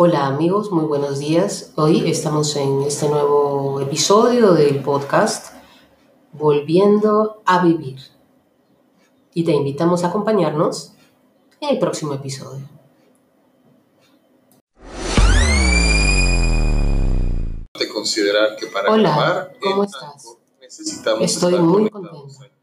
Hola amigos, muy buenos días. Hoy estamos en este nuevo episodio del podcast Volviendo a Vivir. Y te invitamos a acompañarnos en el próximo episodio. Hola, ¿cómo estás? Necesitamos Estoy muy contenta.